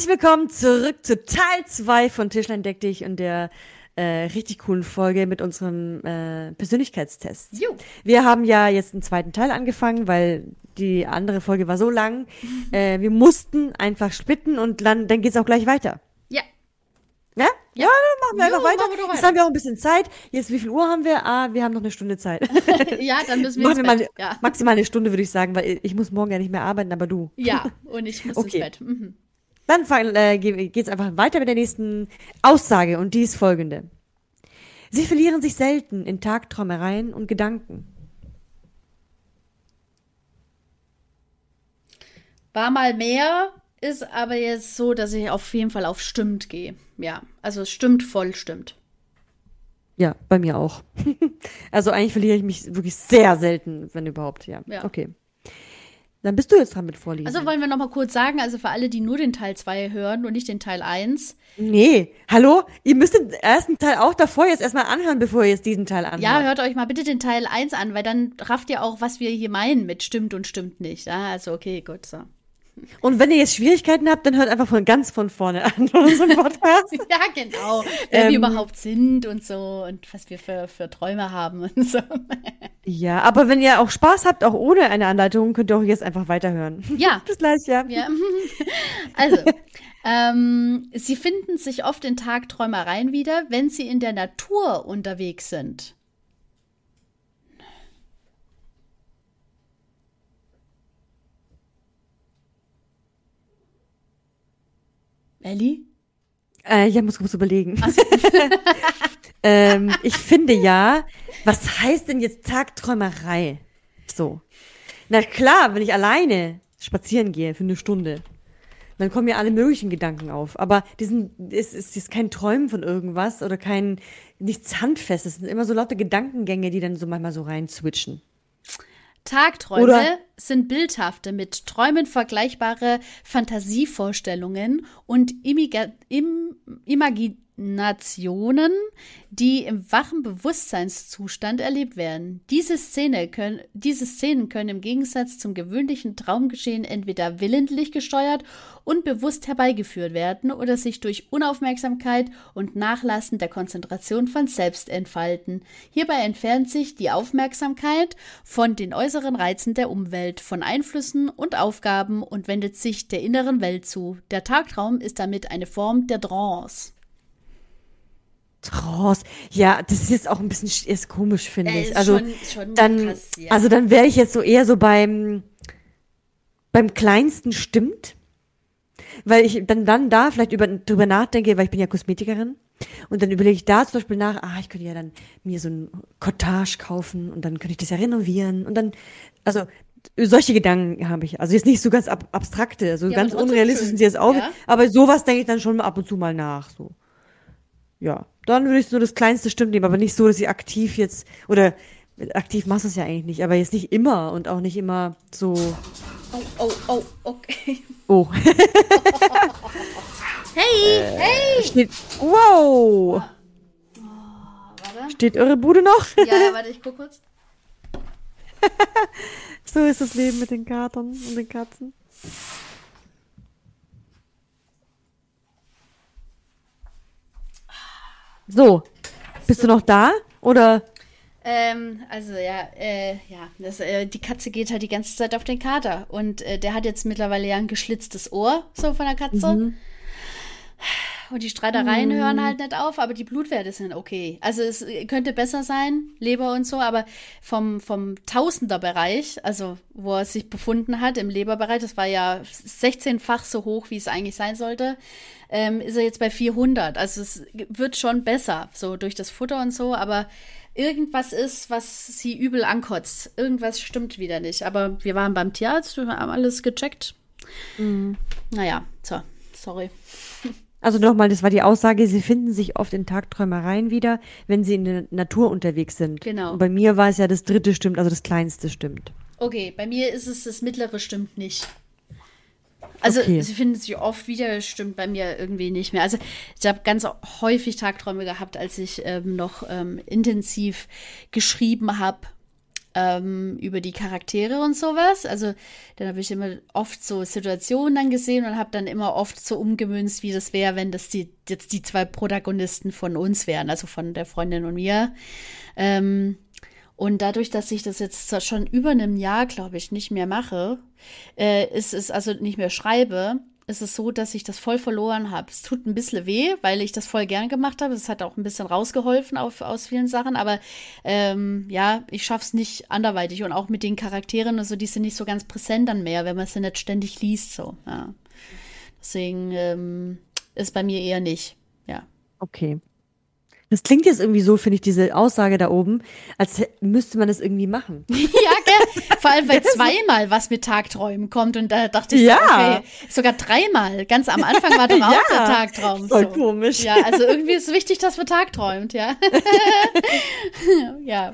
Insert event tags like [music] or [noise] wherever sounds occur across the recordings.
Herzlich willkommen zurück zu Teil 2 von Tischlein deck dich und der äh, richtig coolen Folge mit unserem äh, Persönlichkeitstest. Jo. Wir haben ja jetzt einen zweiten Teil angefangen, weil die andere Folge war so lang. [laughs] Äh, wir mussten einfach splitten und dann, dann geht's auch gleich weiter. Ja. Ja? Ja, dann machen wir Jo, einfach weiter. wir doch Jetzt weiter. haben wir auch ein bisschen Zeit. Jetzt, wie viel Uhr haben wir? Ah, wir haben noch eine Stunde Zeit. [laughs] Ja, dann müssen wir Machen wir. Ja. maximal eine Stunde, würde ich sagen, weil ich muss morgen ja nicht mehr arbeiten, aber du. ja, und ich muss [laughs] Okay. ins Bett. Mhm. Dann äh, ge- geht's einfach weiter mit der nächsten Aussage und die ist folgende. Sie verlieren sich selten in Tagträumereien und Gedanken. War mal mehr, ist aber jetzt so, dass ich auf jeden Fall auf stimmt gehe. Ja, also es stimmt voll, stimmt. Ja, bei mir auch. [laughs] also eigentlich verliere ich mich wirklich sehr selten, wenn überhaupt, ja. Ja. Okay. Dann bist du jetzt dran mit Vorlesen. Also wollen wir noch mal kurz sagen, also für alle, die nur den Teil 2 hören und nicht den Teil 1. nee, hallo? Ihr müsst den ersten Teil auch davor jetzt erstmal anhören, bevor ihr jetzt diesen Teil anhört. Ja, hört euch mal bitte den Teil 1 an, weil dann rafft ihr auch, was wir hier meinen mit stimmt und stimmt nicht. Ja, also okay, gut, so. Und wenn ihr jetzt Schwierigkeiten habt, dann hört einfach von ganz von vorne an [laughs] unseren Podcast. Ja, genau. Wer wir Ähm. überhaupt sind und so und was wir für, für Träume haben und so. ja, aber wenn ihr auch Spaß habt, auch ohne eine Anleitung, könnt ihr auch jetzt einfach weiterhören. Ja, [laughs] Bis gleich, ja. Ja. [laughs] Also, ähm, sie finden sich oft in Tagträumereien wieder, wenn sie in der Natur unterwegs sind. Ellie? Äh, ich muss kurz überlegen. [laughs] ähm, ich finde ja, was heißt denn jetzt Tagträumerei? So. Na klar, wenn ich alleine spazieren gehe für eine Stunde, dann kommen ja alle möglichen Gedanken auf. Aber diesen, es ist, ist kein Träumen von irgendwas oder kein, nichts Handfestes. Es sind immer so laute Gedankengänge, die dann so manchmal so rein switchen. Tagträume Oder- sind bildhafte, mit Träumen vergleichbare Fantasievorstellungen und Imiga Im Imaginationen, die im wachen Bewusstseinszustand erlebt werden. Diese, Szene können, diese Szenen können im Gegensatz zum gewöhnlichen Traumgeschehen entweder willentlich gesteuert und bewusst herbeigeführt werden oder sich durch Unaufmerksamkeit und Nachlassen der Konzentration von selbst entfalten. Hierbei entfernt sich die Aufmerksamkeit von den äußeren Reizen der Umwelt, von Einflüssen und Aufgaben und wendet sich der inneren Welt zu. Der Tagtraum ist damit eine Form der Trance. Trance. Ja, das ist jetzt auch ein bisschen sch- ist komisch, finde Äh, ich. Also schon- schon dann, krass, ja. also dann wäre ich jetzt so eher so beim beim kleinsten stimmt, weil ich dann dann da vielleicht über, drüber nachdenke, weil ich bin ja Kosmetikerin und dann überlege ich da zum Beispiel nach, ah, ich könnte ja dann mir so ein Cottage kaufen und dann könnte ich das ja renovieren und dann, also solche Gedanken habe ich. Also jetzt nicht so ganz ab, abstrakte, so Ja, ganz unrealistisch sind sie jetzt auch, ja? aber sowas denke ich dann schon ab und zu mal nach, so. Ja, dann würde ich nur das kleinste Stimmt nehmen, aber nicht so, dass ich aktiv jetzt, oder aktiv machst du es ja eigentlich nicht, aber jetzt nicht immer und auch nicht immer so, Oh, oh, oh, okay. oh, [laughs] Hey, hey! steht, wow, Warte. steht eure Bude noch? Ja, [laughs] warte, ich guck kurz. So ist das Leben mit den Katern und den Katzen. So, bist du noch da? Oder? Ähm, also ja, äh, ja, das, äh, die Katze geht halt die ganze Zeit auf den Kater und äh, der hat jetzt mittlerweile ja ein geschlitztes Ohr so von der Katze. Und die Streitereien hören halt nicht auf, aber die Blutwerte sind okay. Also es könnte besser sein, Leber und so, aber vom, vom Tausenderbereich, also wo er sich befunden hat im Leberbereich, das war ja 16-fach so hoch, wie es eigentlich sein sollte, ähm, ist er jetzt bei 400. Also es wird schon besser, so durch das Futter und so, aber irgendwas ist, was sie übel ankotzt. Irgendwas stimmt wieder nicht. Aber wir waren beim Tierarzt, wir haben alles gecheckt. Naja, so, sorry. [laughs] Also nochmal, das war die Aussage, sie finden sich oft in Tagträumereien wieder, wenn sie in der Natur unterwegs sind. Genau. Und bei mir war es ja das dritte stimmt, also das kleinste stimmt. Okay, bei mir ist es das mittlere stimmt nicht. Also Okay. sie finden sich oft wieder, stimmt bei mir irgendwie nicht mehr. Also ich habe ganz häufig Tagträume gehabt, als ich ähm, noch ähm, intensiv geschrieben habe. Ähm, über die Charaktere und sowas. Also dann habe ich immer oft so Situationen dann gesehen und habe dann immer oft so umgemünzt, wie das wäre, wenn das die, jetzt die zwei Protagonisten von uns wären, also von der Freundin und mir. Ähm, und dadurch, dass ich das jetzt schon über einem Jahr, glaube ich, nicht mehr mache, äh, ist es also nicht mehr schreibe, ist es so, dass ich das voll verloren habe. Es tut ein bisschen weh, weil ich das voll gern gemacht habe. Es hat auch ein bisschen rausgeholfen auf, aus vielen Sachen, aber ähm, ja, ich schaffe es nicht anderweitig. Und auch mit den Charakteren, also die sind nicht so ganz präsent dann mehr, wenn man sie nicht ständig liest. So, ja. Deswegen ähm, ist bei mir eher nicht. Ja. Okay. Das klingt jetzt irgendwie so, finde ich, diese Aussage da oben, als müsste man das irgendwie machen. [laughs] ja? Vor allem, weil [laughs] zweimal was mit Tagträumen kommt und da dachte ich, ja. so, okay, sogar dreimal. Ganz am Anfang war doch [laughs] auch ja, der Tagtraum. Voll so. komisch. Ja, also irgendwie ist es wichtig, dass man tagträumt, ja. [laughs] ja.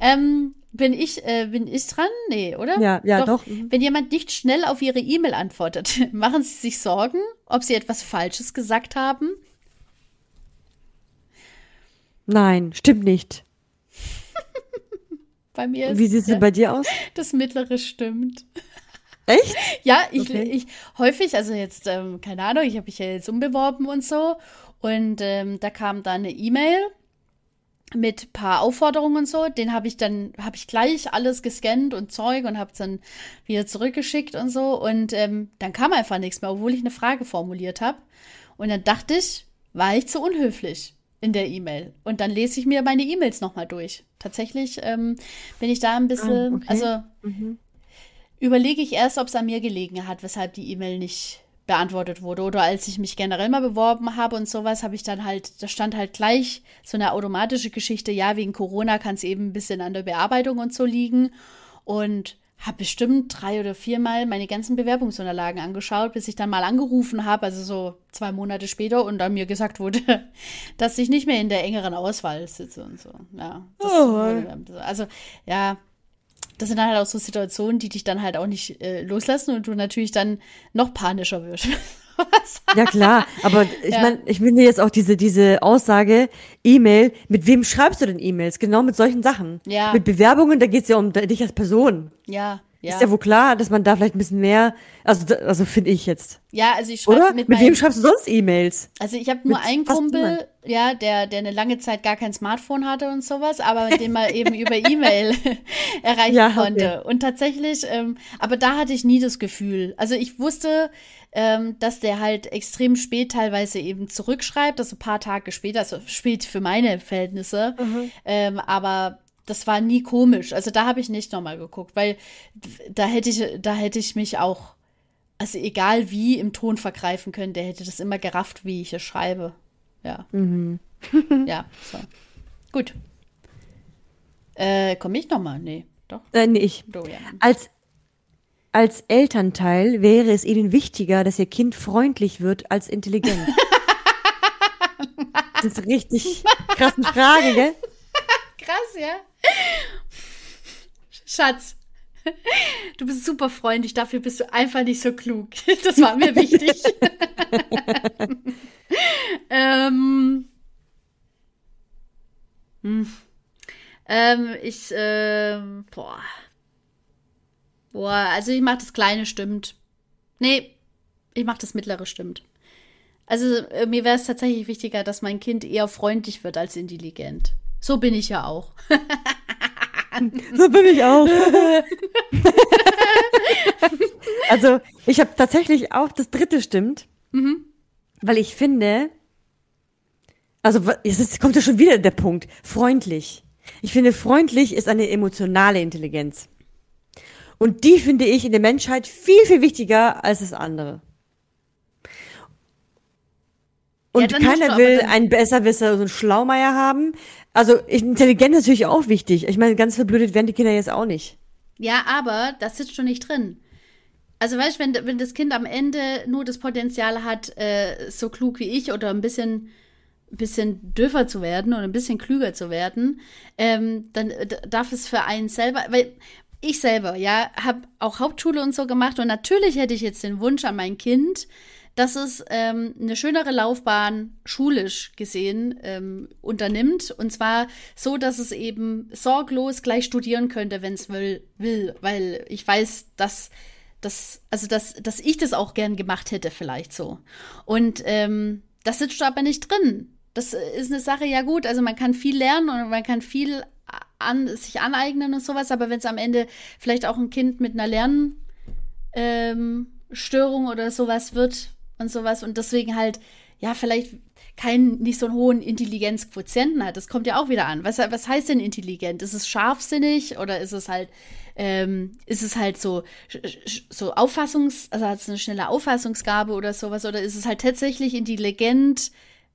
Ähm, bin ich, äh, bin ich dran? Nee, oder? Ja, ja, doch. doch. Wenn jemand nicht schnell auf Ihre E-Mail antwortet, machen Sie sich Sorgen, ob Sie etwas Falsches gesagt haben? Nein, stimmt nicht. Bei mir ist Wie sieht es ja, bei dir aus? Das mittlere stimmt. Echt? [laughs] Ja, ich, okay. ich häufig, also jetzt, ähm, keine Ahnung, ich habe mich ja jetzt umbeworben und so. Und ähm, da kam dann eine E-Mail mit paar Aufforderungen und so. Den habe ich dann, habe ich gleich alles gescannt und Zeug und habe es dann wieder zurückgeschickt und so. Und ähm, dann kam einfach nichts mehr, obwohl ich eine Frage formuliert habe. Und dann dachte ich, war ich zu unhöflich in der E-Mail. Und dann lese ich mir meine E-Mails nochmal durch. Tatsächlich ähm, bin ich da ein bisschen, ah, okay. also mhm. überlege ich erst, ob es an mir gelegen hat, weshalb die E-Mail nicht beantwortet wurde. Oder als ich mich generell mal beworben habe und sowas, habe ich dann halt, da stand halt gleich so eine automatische Geschichte, ja, wegen Corona kann es eben ein bisschen an der Bearbeitung und so liegen. Und habe bestimmt drei oder viermal meine ganzen Bewerbungsunterlagen angeschaut, bis ich dann mal angerufen habe, also so zwei Monate später, und dann mir gesagt wurde, [laughs] dass ich nicht mehr in der engeren Auswahl sitze und so. Ja, oh. also ja, das sind dann halt auch so Situationen, die dich dann halt auch nicht äh, loslassen und du natürlich dann noch panischer wirst. [laughs] ja klar, aber [laughs] ich ja. meine, ich finde jetzt auch diese diese Aussage E-Mail, mit wem schreibst du denn E-Mails? Genau mit solchen Sachen. Ja. Mit Bewerbungen, da geht's ja um dich als Person. Ja. Ja. Ist ja wohl klar, dass man da vielleicht ein bisschen mehr, also, also finde ich jetzt. Ja, also ich schreibe mit, mit wem schreibst du sonst E-Mails? Also ich habe nur einen Kumpel, ja, der, der eine lange Zeit gar kein Smartphone hatte und sowas, aber mit dem man eben über [laughs] E-Mail [laughs] erreichen ja, konnte. Okay. Und tatsächlich, ähm, aber da hatte ich nie das Gefühl. Also ich wusste, ähm, dass der halt extrem spät teilweise eben zurückschreibt, also ein paar Tage später, also spät für meine Verhältnisse. Mhm. Ähm, aber das war nie komisch. Also da habe ich nicht nochmal geguckt, weil da hätte ich, da hätte ich mich auch, also egal wie, im Ton vergreifen können. Der hätte das immer gerafft, wie ich es schreibe. Ja. Mhm. ja, so. Gut. Äh, komme ich nochmal? Nee, doch. Äh, nee, ich. Du, ja. Als, als Elternteil wäre es Ihnen wichtiger, dass Ihr Kind freundlich wird als intelligent. [laughs] das ist eine richtig krasse Frage, gell? Krass, ja. Schatz, du bist super freundlich, dafür bist du einfach nicht so klug. Das war mir wichtig. [laughs] ähm, hm. ähm, ich, ähm, boah. Boah, also ich mach das Kleine stimmt. Nee, ich mach das Mittlere stimmt. Also äh, mir wäre es tatsächlich wichtiger, dass mein Kind eher freundlich wird als intelligent. So bin ich ja auch. [laughs] so bin ich auch. [laughs] also, ich habe tatsächlich auch das dritte stimmt, mhm. weil ich finde, also jetzt kommt ja schon wieder der Punkt, freundlich. Ich finde, freundlich ist eine emotionale Intelligenz. Und die finde ich in der Menschheit viel, viel wichtiger als das andere. Und ja, keiner will einen Besserwisser, so einen Schlaumeier haben. Also Intelligenz ist natürlich auch wichtig. Ich meine, ganz verblödet werden die Kinder jetzt auch nicht. Ja, aber das sitzt schon nicht drin. Also weißt du, wenn, wenn das Kind am Ende nur das Potenzial hat, äh, so klug wie ich oder ein bisschen, bisschen dürfer zu werden oder ein bisschen klüger zu werden, ähm, dann darf es für einen selber, weil ich selber, ja, habe auch Hauptschule und so gemacht und natürlich hätte ich jetzt den Wunsch an mein Kind, dass es ähm, eine schönere Laufbahn schulisch gesehen ähm, unternimmt. Und zwar so, dass es eben sorglos gleich studieren könnte, wenn es will, will. Weil ich weiß, dass das, also dass, dass ich das auch gern gemacht hätte, vielleicht so. Und ähm, das sitzt aber nicht drin. Das ist eine Sache, ja gut, also man kann viel lernen und man kann viel an, sich aneignen und sowas, aber wenn es am Ende vielleicht auch ein Kind mit einer Lernstörung ähm, oder sowas wird und sowas und deswegen halt, ja, vielleicht keinen, nicht so einen hohen Intelligenzquotienten hat. Das kommt ja auch wieder an. Was, was heißt denn intelligent? Ist es scharfsinnig oder ist es halt, ähm, ist es halt so, so Auffassungs-, also hat es eine schnelle Auffassungsgabe oder sowas oder ist es halt tatsächlich intelligent,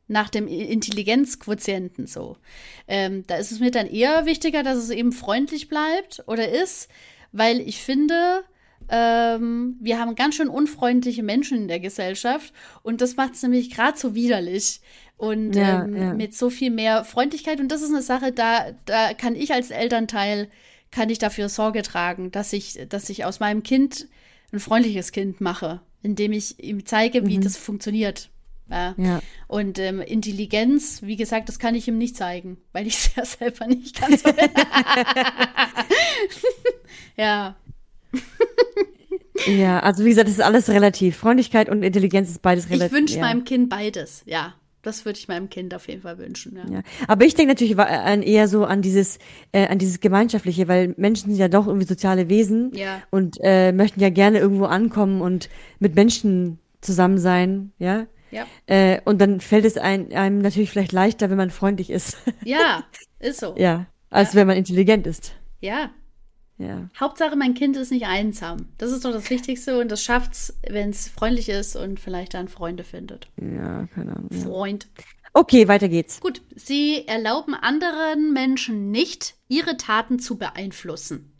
nach dem Intelligenzquotienten so. Ähm, da ist es mir dann eher wichtiger, dass es eben freundlich bleibt oder ist, weil ich finde, ähm, wir haben ganz schön unfreundliche Menschen in der Gesellschaft und das macht es nämlich gerade so widerlich. Und ja, ähm, ja. mit so viel mehr Freundlichkeit. Und das ist eine Sache, da, da kann ich als Elternteil, kann ich dafür Sorge tragen, dass ich, dass ich aus meinem Kind ein freundliches Kind mache, indem ich ihm zeige, wie mhm. das funktioniert. Ja. ja. Und ähm, Intelligenz, wie gesagt, das kann ich ihm nicht zeigen, weil ich [laughs] es ja selber nicht kann. [laughs] [laughs] ja. Ja, also wie gesagt, das ist alles relativ. Freundlichkeit und Intelligenz ist beides relativ. Ich wünsche ja. meinem Kind beides, ja. Das würde ich meinem Kind auf jeden Fall wünschen. Ja. ja. Aber ich denke natürlich an, eher so an dieses, äh, an dieses Gemeinschaftliche, weil Menschen sind ja doch irgendwie soziale Wesen ja. und äh, möchten ja gerne irgendwo ankommen und mit Menschen zusammen sein, ja. Ja. Äh, und dann fällt es ein, einem natürlich vielleicht leichter, wenn man freundlich ist. Ja, [laughs] ist so. ja, als ja. wenn man intelligent ist. Ja. Ja. Hauptsache, mein Kind ist nicht einsam. Das ist doch das Wichtigste und das schafft's, wenn es freundlich ist und vielleicht dann Freunde findet. Ja, keine Ahnung. Freund. Okay, weiter geht's. Gut, sie erlauben anderen Menschen nicht, ihre Taten zu beeinflussen.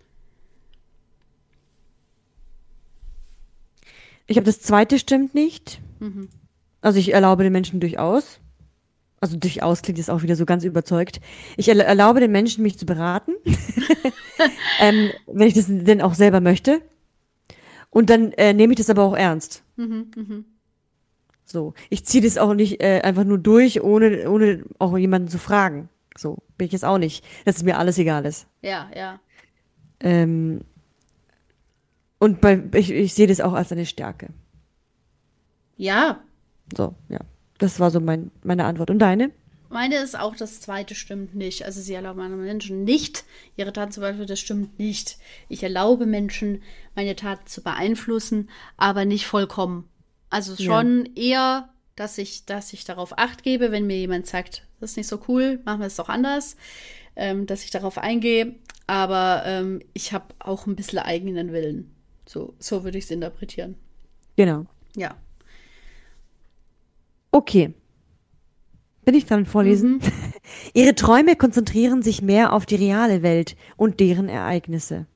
Ich habe das zweite stimmt nicht. Mhm. Also ich erlaube den Menschen durchaus. Also durchaus klingt jetzt auch wieder so ganz überzeugt. Ich erlaube den Menschen, mich zu beraten, [laughs] [laughs] ähm, wenn ich das denn auch selber möchte. Und dann äh, nehme ich das aber auch ernst. Mhm, mh. So, ich ziehe das auch nicht äh, einfach nur durch, ohne, ohne auch jemanden zu fragen. So bin ich jetzt auch nicht, dass es mir alles egal ist. Ja, ja. Ähm, und bei, ich, ich sehe das auch als eine Stärke. Ja, so, ja. Das war so mein, meine Antwort. Und deine? Meine ist auch, das zweite stimmt nicht. Also sie erlauben anderen Menschen nicht, ihre Taten zu beeinflussen, das stimmt nicht. Ich erlaube Menschen, meine Taten zu beeinflussen, aber nicht vollkommen. Also schon ja. eher, dass ich, dass ich darauf acht gebe, wenn mir jemand sagt, das ist nicht so cool, machen wir es doch anders, ähm, dass ich darauf eingehe. Aber ähm, ich habe auch ein bisschen eigenen Willen. So, so würde ich es interpretieren. Genau. Ja. Okay. Bin ich dran vorlesen? Mhm. [laughs] Ihre Träume konzentrieren sich mehr auf die reale Welt und deren Ereignisse.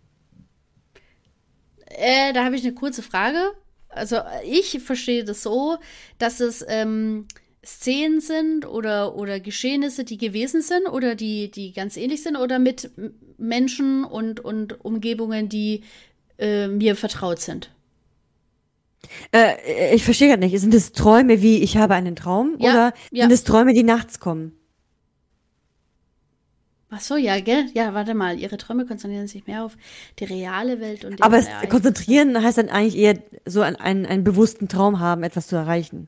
Äh, da habe ich eine kurze Frage. Also ich verstehe das so, dass es ähm, Szenen sind oder, oder Geschehnisse, die gewesen sind oder die, die ganz ähnlich sind oder mit Menschen und, und Umgebungen, die äh, mir vertraut sind. Äh, ich verstehe gerade nicht. Sind es Träume wie ich habe einen Traum ja, oder ja. sind es Träume, die nachts kommen? Ach so, ja, gell? Ja, warte mal. Ihre Träume konzentrieren sich mehr auf die reale Welt und Aber es, konzentrieren heißt dann eigentlich eher so einen, einen, einen bewussten Traum haben, etwas zu erreichen.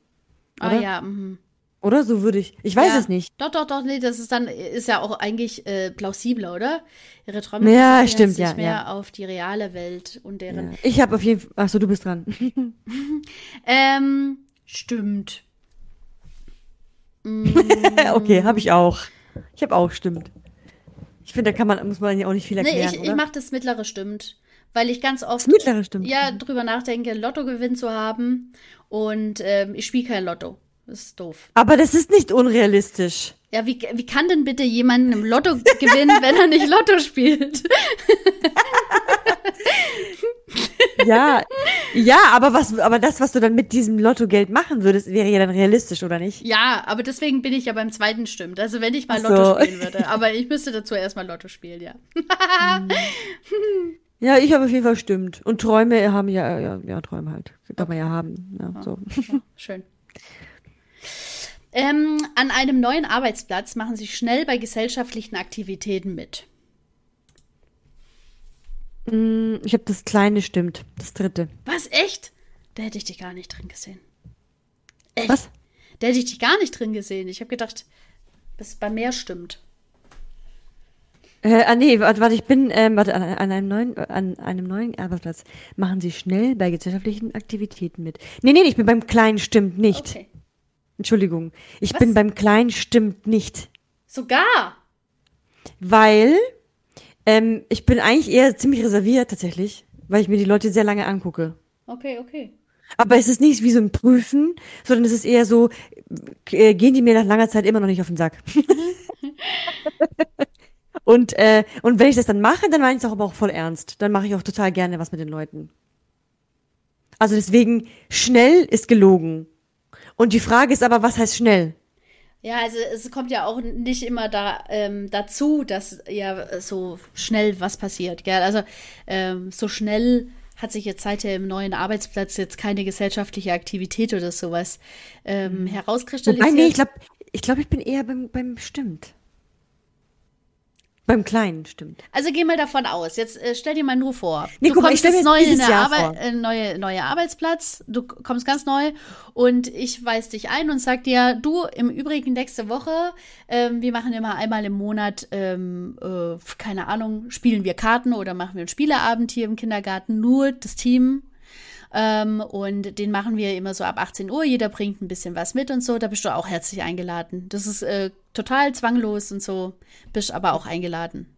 Ah, oder? Ah ja. Mhm. Oder so würde ich. Ich weiß ja. es nicht. Doch, doch, doch, nee, das ist dann ist ja auch eigentlich äh, plausibler, oder? Ihre Träume ja, stimmt, sich ja, mehr ja. auf die reale Welt und deren. Ja. Ich habe auf jeden Fall. Achso, du bist dran. [laughs] ähm, stimmt. [laughs] okay, habe ich auch. Ich habe auch stimmt. Ich finde, da kann man muss man ja auch nicht viel erklären. Nee, ich, ich mache das mittlere stimmt, weil ich ganz oft mittlere stimmt. ja drüber nachdenke, Lottogewinn zu haben und ähm, ich spiele kein Lotto. Das ist doof. Aber das ist nicht unrealistisch. Ja, wie, wie kann denn bitte jemand im Lotto gewinnen, [laughs] wenn er nicht Lotto spielt? [laughs] ja, ja, aber was, aber das, was du dann mit diesem Lottogeld machen würdest, wäre ja dann realistisch, oder nicht? Ja, aber deswegen bin ich ja beim zweiten stimmt. Also wenn ich mal Lotto so. spielen würde. [laughs] Aber ich müsste dazu erstmal Lotto spielen, ja. Ja, ich habe auf jeden Fall stimmt. Und Träume haben ja, ja, ja Träume halt. Kann man ja haben. Ja, so. Ja, schön. Ähm, an einem neuen Arbeitsplatz machen Sie schnell bei gesellschaftlichen Aktivitäten mit. Mm, Ich habe das kleine stimmt. Das dritte. Was, echt? Da hätte ich dich gar nicht drin gesehen. Echt? Was? Da hätte ich dich gar nicht drin gesehen. Ich habe gedacht, das bei mehr stimmt. Äh, ah, nee, warte, warte, ich bin, ähm, warte, an, an einem neuen, an einem neuen Arbeitsplatz machen Sie schnell bei gesellschaftlichen Aktivitäten mit. Nee, nee, ich bin beim kleinen stimmt nicht. Okay. Entschuldigung. Ich Was? bin beim kleinen stimmt nicht. Sogar. Weil ähm, ich bin eigentlich eher ziemlich reserviert tatsächlich, weil ich mir die Leute sehr lange angucke. Okay, okay. Aber es ist nicht wie so ein Prüfen, sondern es ist eher so, äh, gehen die mir nach langer Zeit immer noch nicht auf den Sack. [laughs] und, äh, und wenn ich das dann mache, dann meine ich es auch aber auch voll ernst. Dann mache ich auch total gerne was mit den Leuten. Also deswegen, schnell ist gelogen. Und die Frage ist aber, was heißt schnell? Ja, also es kommt ja auch nicht immer da ähm, dazu, dass ja so schnell was passiert. Gell? Also ähm, so schnell hat sich jetzt seit dem neuen Arbeitsplatz jetzt keine gesellschaftliche Aktivität oder sowas ähm, herauskristallisiert. Wobei, nee, ich glaube, ich, glaub, ich bin eher beim, beim stimmt. Beim Kleinen, stimmt. Also geh mal davon aus. Jetzt äh, stell dir mal nur vor, Nee, du guck kommst jetzt neu in der vor. äh, neue neue Arbeitsplatz. Du kommst ganz neu und ich weise dich ein und sag dir, du im Übrigen nächste Woche, ähm, wir machen immer einmal im Monat, ähm, äh, keine Ahnung, spielen wir Karten oder machen wir einen Spieleabend hier im Kindergarten. Nur das Team. Ähm, und den machen wir immer so ab 18 Uhr. Jeder bringt ein bisschen was mit und so. Da bist du auch herzlich eingeladen. Das ist äh, total zwanglos und so. Bist aber auch eingeladen.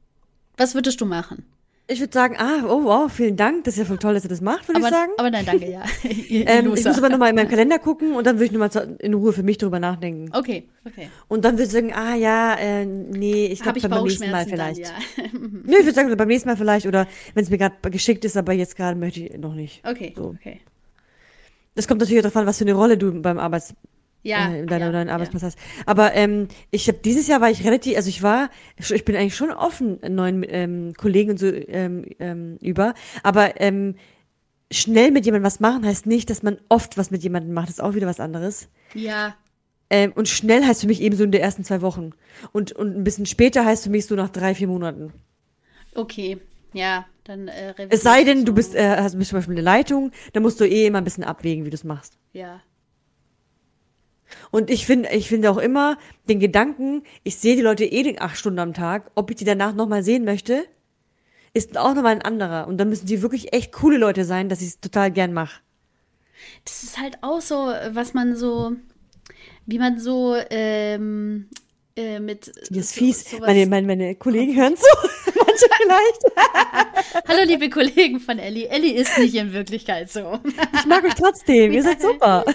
Was würdest du machen? Ich würde sagen, ah, oh wow, vielen Dank, das ist ja voll toll, dass ihr das macht, würde ich sagen. aber nein, danke, ja. [laughs] [laughs] Ähm, ich muss aber nochmal in meinen Kalender gucken und dann würde ich nochmal in Ruhe für mich drüber nachdenken. okay, okay. Und dann würde ich sagen, ah ja, äh, nee, ich glaube beim nächsten Mal vielleicht. dann, ja. [laughs] Nee, ich würde sagen, beim nächsten Mal vielleicht oder wenn es mir gerade geschickt ist, aber jetzt gerade möchte ich noch nicht. Okay, So. okay. Das kommt natürlich auch darauf an, was für eine Rolle du beim Arbeits Ja, äh, in deiner ja, neuen ja. Arbeitsplatz hast. Aber ähm, ich habe dieses Jahr war ich relativ, also ich war, ich bin eigentlich schon offen neuen ähm, Kollegen und so ähm, ähm, über, aber ähm, schnell mit jemandem was machen heißt nicht, dass man oft was mit jemandem macht. Das ist auch wieder was anderes. Ja, Ähm, und schnell heißt für mich eben so in den ersten zwei Wochen. Und, und ein bisschen später heißt für mich so nach drei, vier Monaten. okay. Ja, dann äh, Es sei denn, so. du bist, äh, hast bist zum Beispiel eine Leitung, dann musst du eh immer ein bisschen abwägen, wie du es machst. Ja. Und ich finde, ich finde auch immer den Gedanken, ich sehe die Leute eh den acht Stunden am Tag, ob ich die danach nochmal sehen möchte, ist auch nochmal ein anderer. Und dann müssen die wirklich echt coole Leute sein, dass ich es total gern mache. Das ist halt auch so, was man so, wie man so ähm, äh, mit. Die ist so- fies. sowas- Meine, meine, meine Kollegen hören zu. [laughs] Manche vielleicht. [laughs] Hallo, liebe Kollegen von Ellie. Ellie ist nicht in Wirklichkeit so. Ich mag euch trotzdem. Ihr seid [laughs] super.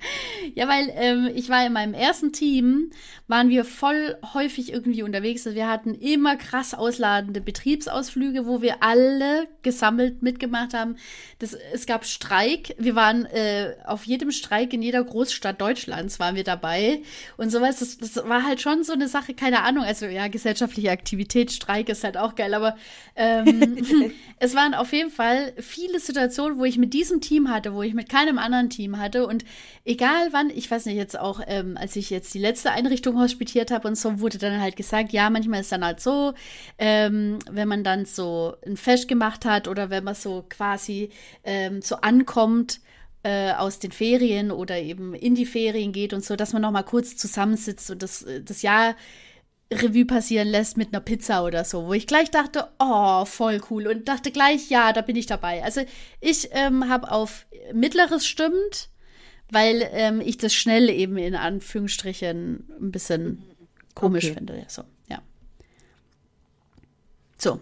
[laughs] Ja, weil ähm, ich war in meinem ersten Team, waren wir voll häufig irgendwie unterwegs. Also wir hatten immer krass ausladende Betriebsausflüge, wo wir alle gesammelt mitgemacht haben. Das, es gab Streik. Wir waren äh, auf jedem Streik in jeder Großstadt Deutschlands waren wir dabei und sowas. Das, das war halt schon so eine Sache, keine Ahnung. Also ja, gesellschaftliche Aktivität, Streik ist halt auch geil, aber ähm, [laughs] es waren auf jeden Fall viele Situationen, wo ich mit diesem Team hatte, wo ich mit keinem anderen Team hatte und egal wann, ich weiß nicht, jetzt auch, ähm, als ich jetzt die letzte Einrichtung hospitiert habe und so, wurde dann halt gesagt, ja, manchmal ist dann halt so, ähm, wenn man dann so ein Fest gemacht hat oder wenn man so quasi ähm, so ankommt, äh, aus den Ferien oder eben in die Ferien geht und so, dass man noch mal kurz zusammensitzt und das, äh, das Jahr Revue passieren lässt mit einer Pizza oder so, wo ich gleich dachte, oh, voll cool und dachte gleich, ja, da bin ich dabei. Also ich ähm, habe auf mittleres stimmt, weil ähm, ich das schnell eben in Anführungsstrichen ein bisschen komisch Okay. finde. So, ja. So.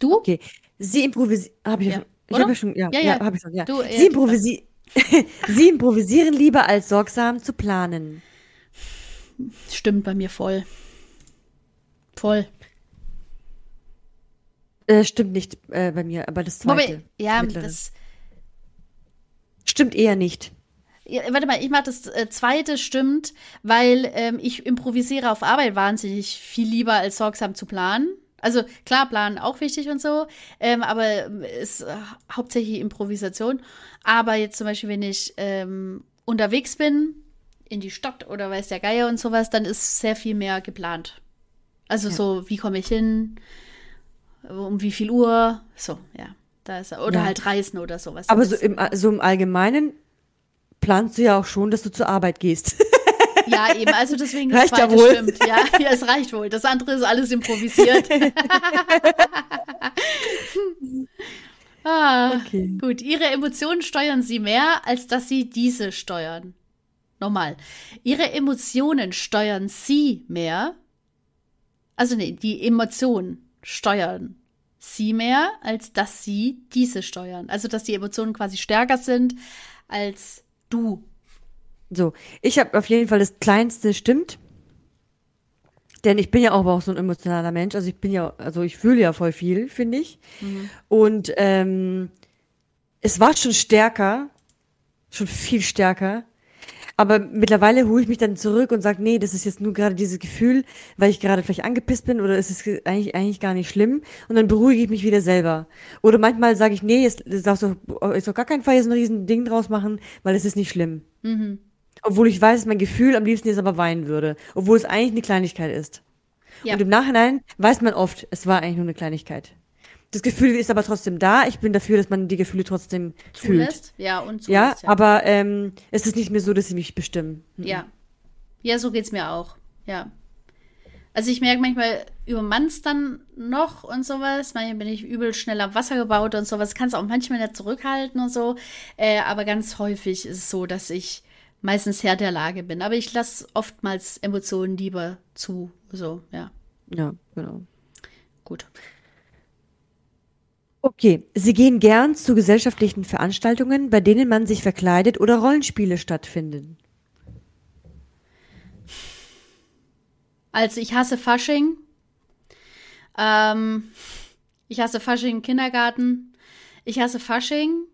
Du? Okay. Sie improvisieren. Habe ich Ja. Ich habe ja schon. Ja, Ja, ja, ja. habe ich schon. Ja. Du, äh, Sie, improvisi [laughs] Sie improvisieren lieber als sorgsam zu planen. Stimmt bei mir voll. Voll. Äh, stimmt nicht äh, bei mir, aber das zweite. Wobei, ja, mittlere. das. Stimmt eher nicht. Ja, warte mal, ich mache das äh, zweite stimmt, weil ähm, ich improvisiere auf Arbeit wahnsinnig viel lieber als sorgsam zu planen. Also klar, Planen auch wichtig und so, ähm, aber ist äh, hauptsächlich Improvisation. Aber jetzt zum Beispiel, wenn ich ähm, unterwegs bin, in die Stadt oder weiß der Geier und sowas, dann ist sehr viel mehr geplant. Also ja. so, wie komme ich hin, um wie viel Uhr, so, ja. Da ist, oder ja. halt reisen oder sowas. Aber so im, so im Allgemeinen planst du ja auch schon, dass du zur Arbeit gehst. [laughs] Ja, eben, also deswegen das reicht zweite ja wohl. stimmt. Ja, [laughs] ja, es reicht wohl. Das andere ist alles improvisiert. [laughs] ah, okay. Gut, ihre Emotionen steuern sie mehr, als dass sie diese steuern. Nochmal. Ihre Emotionen steuern sie mehr. Also nee, die Emotionen steuern sie mehr, als dass sie diese steuern. Also dass die Emotionen quasi stärker sind als du so, ich habe auf jeden Fall das Kleinste stimmt. Denn ich bin ja auch, auch so ein emotionaler Mensch. Also ich bin ja, also ich fühle ja voll viel, finde ich. Mhm. Und ähm, es war schon stärker, schon viel stärker. Aber mittlerweile hole ich mich dann zurück und sage, nee, das ist jetzt nur gerade dieses Gefühl, weil ich gerade vielleicht angepisst bin oder es ist eigentlich, eigentlich gar nicht schlimm. Und dann beruhige ich mich wieder selber. Oder manchmal sage ich, nee, jetzt darfst du jetzt auf gar keinen Fall jetzt ein riesen Ding draus machen, weil es ist nicht schlimm. Mhm. Obwohl ich weiß, dass mein Gefühl am liebsten jetzt aber weinen würde. Obwohl es eigentlich eine Kleinigkeit ist. Ja. Und im Nachhinein weiß man oft, es war eigentlich nur eine Kleinigkeit. Das Gefühl ist aber trotzdem da. Ich bin dafür, dass man die Gefühle trotzdem zulässt. Fühlt. Ja, und zulässt, ja, ja. aber ähm, es ist nicht mehr so, dass sie mich bestimmen. Mhm. Ja. Ja, so geht's mir auch. Ja. Also ich merke manchmal, übermannst dann noch und sowas. Manchmal bin ich übel schnell am Wasser gebaut und sowas. Kannst auch manchmal nicht zurückhalten und so. Äh, aber ganz häufig ist es so, dass ich meistens Herr der Lage bin. Aber ich lasse oftmals Emotionen lieber zu. So, ja. Ja, genau. Gut. Okay, Sie gehen gern zu gesellschaftlichen Veranstaltungen, bei denen man sich verkleidet oder Rollenspiele stattfinden. Also ich hasse Fasching. Ähm, ich hasse Fasching im Kindergarten. Ich hasse Fasching.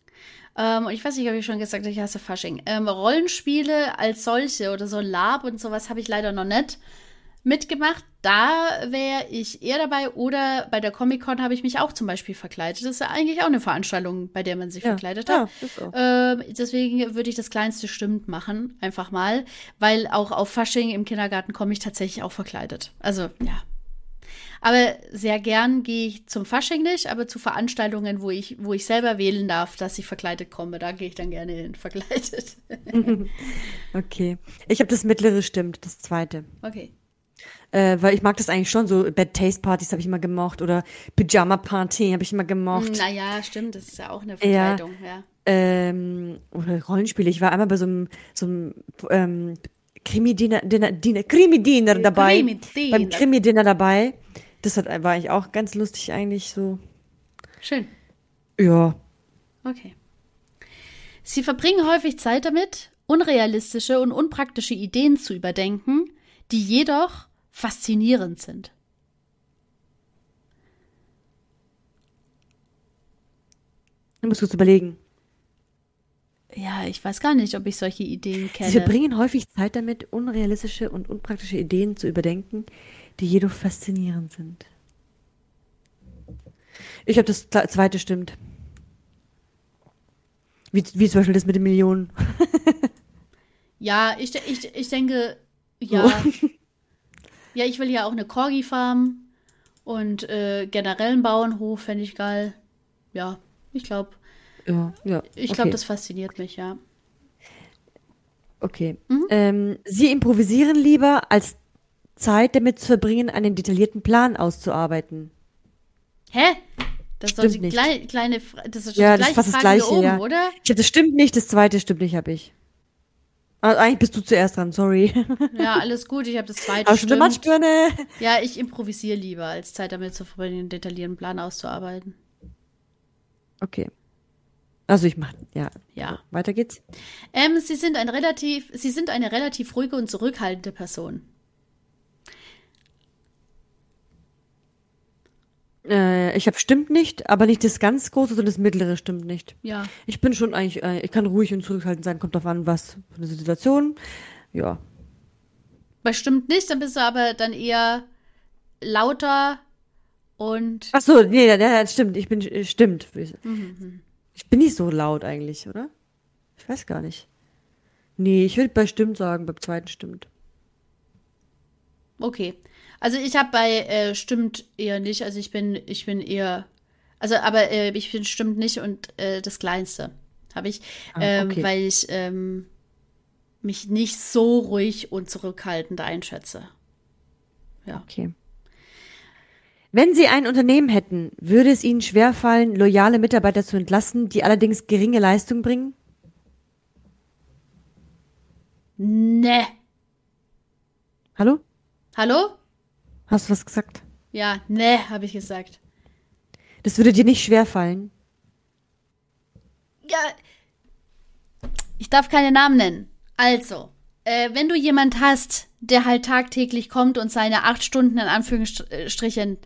Ähm, und ich weiß nicht, ob ich schon gesagt habe, ich hasse Fasching. Ähm, Rollenspiele als solche oder so Lab und sowas habe ich leider noch nicht mitgemacht. Da wäre ich eher dabei. Oder bei der Comic-Con habe ich mich auch zum Beispiel verkleidet. Das ist ja eigentlich auch eine Veranstaltung, bei der man sich ja, verkleidet hat. Ja, ähm, deswegen würde ich das kleinste stimmt machen, einfach mal. Weil auch auf Fasching im Kindergarten komme ich tatsächlich auch verkleidet. Also, ja, aber sehr gern gehe ich zum Fasching nicht, aber zu Veranstaltungen, wo ich, wo ich selber wählen darf, dass ich verkleidet komme, da gehe ich dann gerne hin, [laughs] verkleidet. [laughs] okay. Ich habe das mittlere stimmt, das zweite. Okay. Äh, weil ich mag das eigentlich schon, so Bad Taste Partys habe ich immer gemocht oder Pyjama Party habe ich immer gemocht. Naja, stimmt, das ist ja auch eine Verkleidung, ja. ja. Ähm, oder Rollenspiele. Ich war einmal bei so einem, so einem ähm, Krimi-Dinner Krimi -Dinner dabei. Krimi -Dinner. Beim Krimi-Dinner dabei. Das hat, war eigentlich auch ganz lustig eigentlich so. Schön. Ja. Okay. Sie verbringen häufig Zeit damit, unrealistische und unpraktische Ideen zu überdenken, die jedoch faszinierend sind. Du musst kurz überlegen. Ja, ich weiß gar nicht, ob ich solche Ideen kenne. Sie verbringen häufig Zeit damit, unrealistische und unpraktische Ideen zu überdenken, die jedoch faszinierend sind. Ich habe das zweite stimmt. Wie, wie zum Beispiel das mit den Millionen. ja, ich, ich, ich denke, [laughs] ja. So. Ja, ich will ja auch eine Corgi-Farm und äh, generell einen Bauernhof fände ich geil. Ja, ich glaube. Ja, ja. Ich glaube, okay. das fasziniert mich, ja. Okay. Mhm. Ähm, Sie improvisieren lieber, als Zeit damit zu verbringen, einen detaillierten Plan auszuarbeiten. Hä? Das ist die klei kleine, das ist ja, das ist fast das Gleiche, oben, ja. oder? Ich hab, das stimmt nicht, das zweite stimmt nicht, hab ich. Also eigentlich bist du zuerst dran, sorry. [laughs] Ja, alles gut, ich habe das zweite Hast stimmt. Matschbirne? Ja, ich improvisiere lieber, als Zeit damit zu verbringen, einen detaillierten Plan auszuarbeiten. Okay. Also ich mache, ja. Ja. Weiter geht's. Ähm, sie sind ein relativ, sie sind eine relativ ruhige und zurückhaltende Person. Äh, ich habe stimmt nicht, aber nicht das ganz große, sondern das mittlere stimmt nicht. Ja. Ich bin schon eigentlich, äh, ich kann ruhig und zurückhaltend sein, kommt drauf an, was für eine Situation. Ja. Bei stimmt nicht, dann bist du aber dann eher lauter Und Ach so, nee, ja, ja, stimmt. Ich bin, äh, stimmt. Ich bin nicht so laut eigentlich, oder? Ich weiß gar nicht. Nee, ich würde bei stimmt sagen, beim zweiten stimmt. okay. Also ich habe bei äh, stimmt eher nicht. Also ich bin, ich bin eher. Also, aber äh, ich bin stimmt nicht und äh, das Kleinste habe ich, Ah, ähm, okay. weil ich ähm, mich nicht so ruhig und zurückhaltend einschätze. Ja. Okay. Wenn Sie ein Unternehmen hätten, würde es Ihnen schwerfallen, loyale Mitarbeiter zu entlassen, die allerdings geringe Leistung bringen? Ne. Hallo? Hallo? Hast du was gesagt? Ja, ne, habe ich gesagt. Das würde dir nicht schwerfallen. Ja. Ich darf keine Namen nennen. Also, äh, wenn du jemand hast, der halt tagtäglich kommt und seine acht Stunden in Anführungsstrichen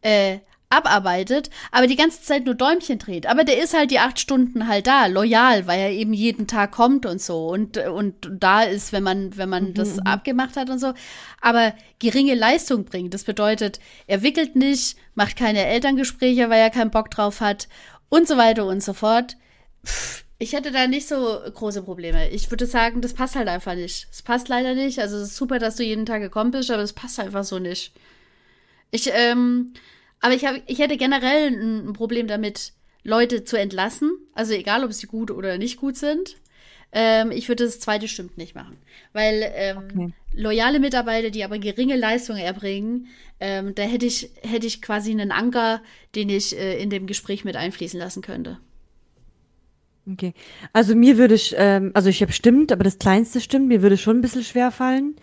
äh, abarbeitet, aber die ganze Zeit nur Däumchen dreht. Aber der ist halt die acht Stunden halt da, loyal, weil er eben jeden Tag kommt und so und, und da ist, wenn man, wenn man das abgemacht hat und so. Aber geringe Leistung bringt. Das bedeutet, er wickelt nicht, macht keine Elterngespräche, weil er keinen Bock drauf hat und so weiter und so fort. Ich hätte da nicht so große Probleme. Ich würde sagen, das passt halt einfach nicht. Es passt leider nicht. Also es ist super, dass du jeden Tag gekommen bist, aber es passt einfach so nicht. Ich, ähm, aber ich, hab, ich hätte generell ein, Problem damit, Leute zu entlassen. Also egal, ob sie gut oder nicht gut sind. Ähm, ich würde das zweite stimmt nicht machen. Weil ähm, Okay. loyale Mitarbeiter, die aber geringe Leistungen erbringen, ähm, da hätte ich, hätte ich quasi einen Anker, den ich äh, in dem Gespräch mit einfließen lassen könnte. Okay. Also mir würde, sch- ähm, also ich habe stimmt, aber das Kleinste stimmt, mir würde schon ein bisschen schwer fallen.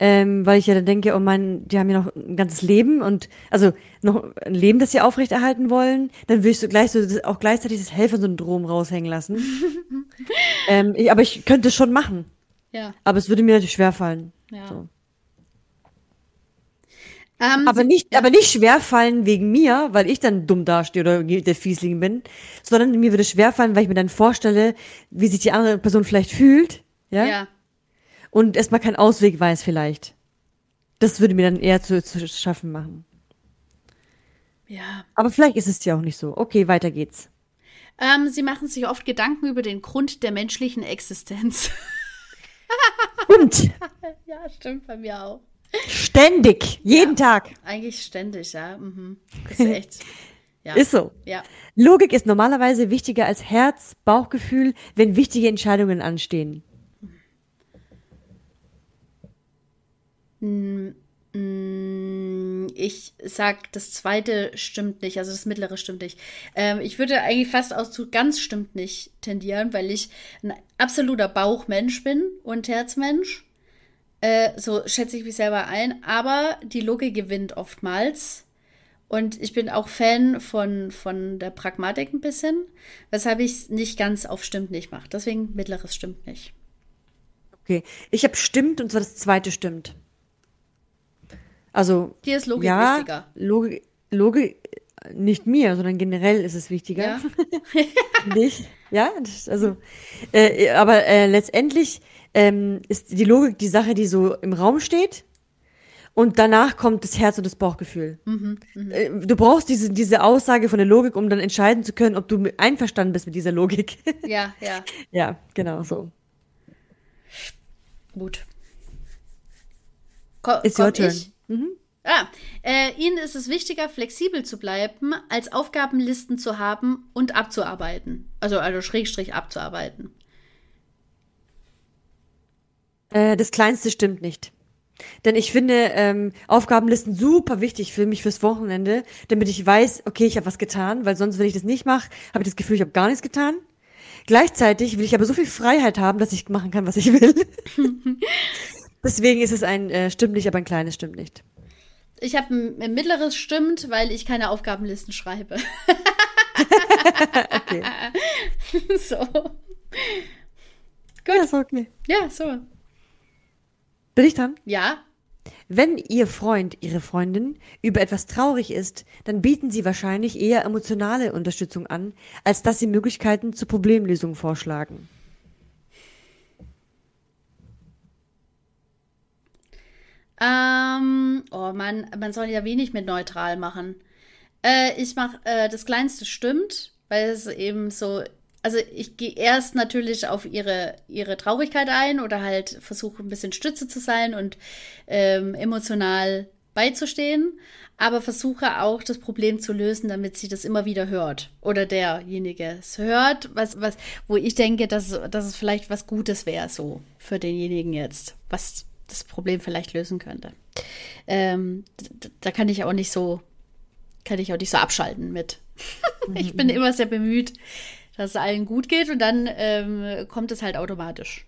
Ähm, weil ich ja dann denke, oh mein, die haben ja noch ein ganzes Leben und also noch ein Leben, das sie aufrechterhalten wollen, dann würde ich so gleich so auch gleichzeitig das Helfersyndrom raushängen lassen. [laughs] ähm, ich, aber ich könnte es schon machen. Ja, Aber es würde mir natürlich schwer fallen. ja. So. Ähm, Aber nicht, aber nicht schwer fallen wegen mir, weil ich dann dumm dastehe oder der Fiesling bin, sondern mir würde es schwer fallen, weil ich mir dann vorstelle, wie sich die andere Person vielleicht fühlt, ja, ja. Und erstmal keinen Ausweg weiß vielleicht. Das würde mir dann eher zu, zu schaffen machen. Ja. Aber vielleicht ist es ja auch nicht so. Okay, weiter geht's. Ähm, sie machen sich oft Gedanken über den Grund der menschlichen Existenz. [laughs] Und ja, stimmt bei mir auch. ständig, jeden Tag. Eigentlich ständig, ja. Mhm. Ist echt. Ja. Ist so. ja. Logik ist normalerweise wichtiger als Herz, Bauchgefühl, wenn wichtige Entscheidungen anstehen. Ich sag, das zweite stimmt nicht, also das mittlere stimmt nicht. Ähm, ich würde eigentlich fast auch zu ganz stimmt nicht tendieren, weil ich ein absoluter Bauchmensch bin und Herzmensch. Äh, so schätze ich mich selber ein. Aber die Logik gewinnt oftmals. Und ich bin auch Fan von, von der Pragmatik ein bisschen, weshalb ich es nicht ganz auf stimmt nicht mache. Deswegen mittleres stimmt nicht. Okay, ich habe stimmt und zwar das zweite stimmt. Also Dir ist Logik ja, wichtiger. Logik, Logik nicht mir, sondern generell ist es wichtiger. Ja. [laughs] Nicht? Ja, das, also, äh, aber äh, letztendlich ähm, ist die Logik die Sache, die so im Raum steht. Und danach kommt das Herz und das Bauchgefühl. Mhm, Äh, Du brauchst diese, diese Aussage von der Logik, um dann entscheiden zu können, ob du einverstanden bist mit dieser Logik. [laughs] Ja, ja. ja, genau so. Gut. Ko It's komm your turn. Ich? Ah, äh, Ihnen ist es wichtiger, flexibel zu bleiben, als Aufgabenlisten zu haben und abzuarbeiten. Also, also Schrägstrich abzuarbeiten. Äh, das Kleinste stimmt nicht. Denn ich finde ähm, Aufgabenlisten super wichtig für mich fürs Wochenende, damit ich weiß, okay, ich habe was getan, weil sonst, wenn ich das nicht mache, habe ich das Gefühl, ich habe gar nichts getan. Gleichzeitig will ich aber so viel Freiheit haben, dass ich machen kann, was ich will. [laughs] [laughs] Deswegen ist es ein äh, stimmt nicht, aber ein kleines stimmt nicht. Ich habe ein, mittleres stimmt, weil ich keine Aufgabenlisten schreibe. [laughs] Okay. [laughs] so. Ja, ist okay. Ja, so. Bin ich dran? Ja. Wenn Ihr Freund, Ihre Freundin über etwas traurig ist, dann bieten Sie wahrscheinlich eher emotionale Unterstützung an, als dass Sie Möglichkeiten zur Problemlösung vorschlagen. Ähm, oh man, man soll ja wenig mit neutral machen. Äh, ich mache äh, das Kleinste stimmt, weil es eben so. Also ich gehe erst natürlich auf ihre, ihre Traurigkeit ein oder halt versuche ein bisschen Stütze zu sein und ähm, emotional beizustehen, aber versuche auch das Problem zu lösen, damit sie das immer wieder hört oder derjenige es hört, was, was, wo ich denke, dass, dass es vielleicht was Gutes wäre so für denjenigen jetzt, was das Problem vielleicht lösen könnte. Ähm, da kann ich auch nicht so kann ich auch nicht so abschalten mit. [laughs] ich bin immer sehr bemüht, dass es allen gut geht und dann ähm, kommt es halt automatisch.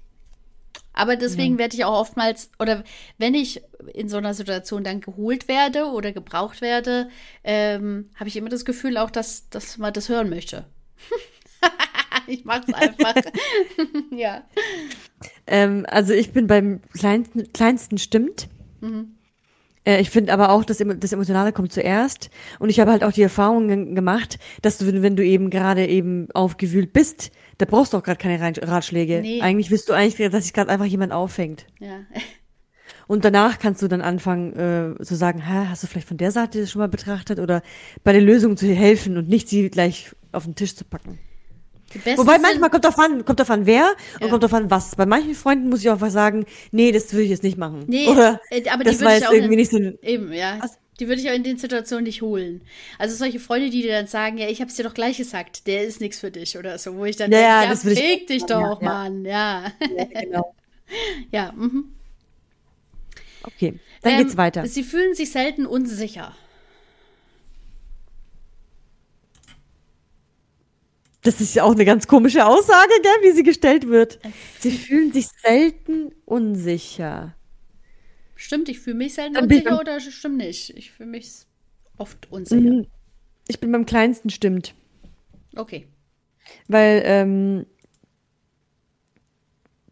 Aber deswegen ja. werde ich auch oftmals, oder wenn ich in so einer Situation dann geholt werde oder gebraucht werde, ähm, habe ich immer das Gefühl auch, dass, dass man das hören möchte. [laughs] ich mache es einfach. [laughs] ja. Ähm, also ich bin beim kleinsten, kleinsten stimmt. Mhm. Äh, ich finde aber auch, dass das Emotionale kommt zuerst. Und ich habe halt auch die Erfahrung gemacht, dass du, wenn du eben gerade eben aufgewühlt bist, da brauchst du auch gerade keine Ratschläge. Nee. Eigentlich willst du eigentlich, dass sich gerade einfach jemand auffängt. Ja. [laughs] Und danach kannst du dann anfangen äh, zu sagen, Hä, hast du vielleicht von der Seite das schon mal betrachtet oder bei der Lösung zu helfen und nicht sie gleich auf den Tisch zu packen. Wobei manchmal kommt drauf an, kommt an wer und ja. kommt drauf an was. Bei manchen Freunden muss ich auch was sagen, nee, das will ich jetzt nicht machen. Nee, Oder äh, aber das war jetzt irgendwie in, nicht so. Eben, ja. Was? Die würde ich auch in den Situationen nicht holen. Also solche Freunde, die dir dann sagen, ja, ich hab's dir doch gleich gesagt, der ist nichts für dich oder so, wo ich dann ja, denke, ja, präg dich doch, ja. Mann, ja. Ja, genau. [laughs] ja, mhm. Okay, dann ähm, geht's weiter. Sie fühlen sich selten unsicher. Das ist ja auch eine ganz komische Aussage, gell, wie sie gestellt wird. Sie fühlen sich selten unsicher. Stimmt, ich fühle mich selten unsicher oder stimmt nicht? Ich fühle mich oft unsicher. Mhm. Ich bin beim kleinsten stimmt. Okay. Weil, ähm,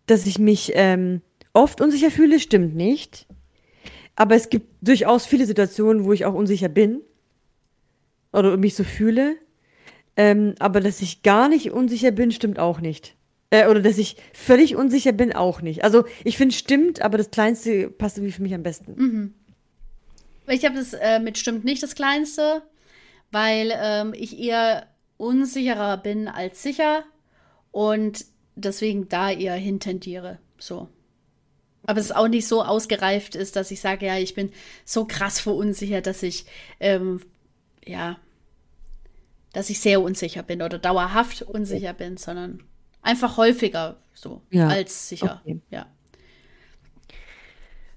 dass ich mich ähm, oft unsicher fühle, stimmt nicht. Aber es gibt durchaus viele Situationen, wo ich auch unsicher bin. Oder mich so fühle. Ähm, aber dass ich gar nicht unsicher bin, stimmt auch nicht. Äh, oder dass ich völlig unsicher bin, auch nicht. Also ich finde, stimmt, aber das Kleinste passt irgendwie für mich am besten. Mhm. Ich habe das äh, mit stimmt nicht das Kleinste, weil ähm, ich eher unsicherer bin als sicher und deswegen da eher hintendiere. So. Aber es ist auch nicht so ausgereift ist, dass ich sage, ja, ich bin so krass verunsichert, dass ich ähm, ja dass ich sehr unsicher bin oder dauerhaft unsicher bin, sondern einfach häufiger so ja. als sicher. Okay. Ja.